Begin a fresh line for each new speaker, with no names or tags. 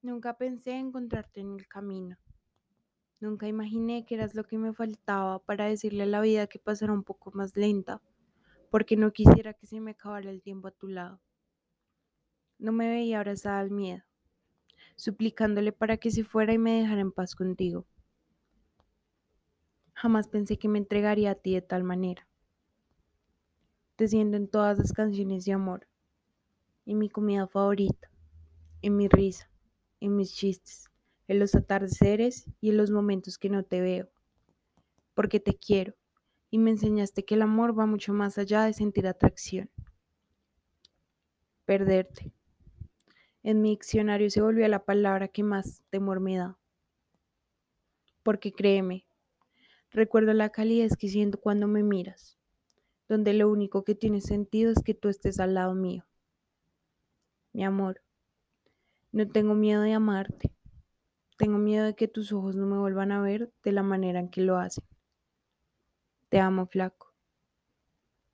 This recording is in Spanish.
Nunca pensé encontrarte en el camino. Nunca imaginé que eras lo que me faltaba para decirle a la vida que pasara un poco más lenta, porque no quisiera que se me acabara el tiempo a tu lado. No me veía abrazada al miedo, suplicándole para que se fuera y me dejara en paz contigo. Jamás pensé que me entregaría a ti de tal manera. Te siento en todas las canciones de amor, en mi comida favorita, en mi risa, en mis chistes, en los atardeceres y en los momentos que no te veo, porque te quiero y me enseñaste que el amor va mucho más allá de sentir atracción. Perderte. En mi diccionario se volvió la palabra que más temor me da. Porque créeme, recuerdo la calidez que siento cuando me miras, donde lo único que tiene sentido es que tú estés al lado mío. Mi amor, no tengo miedo de amarte. Tengo miedo de que tus ojos no me vuelvan a ver de la manera en que lo hacen. Te amo, flaco.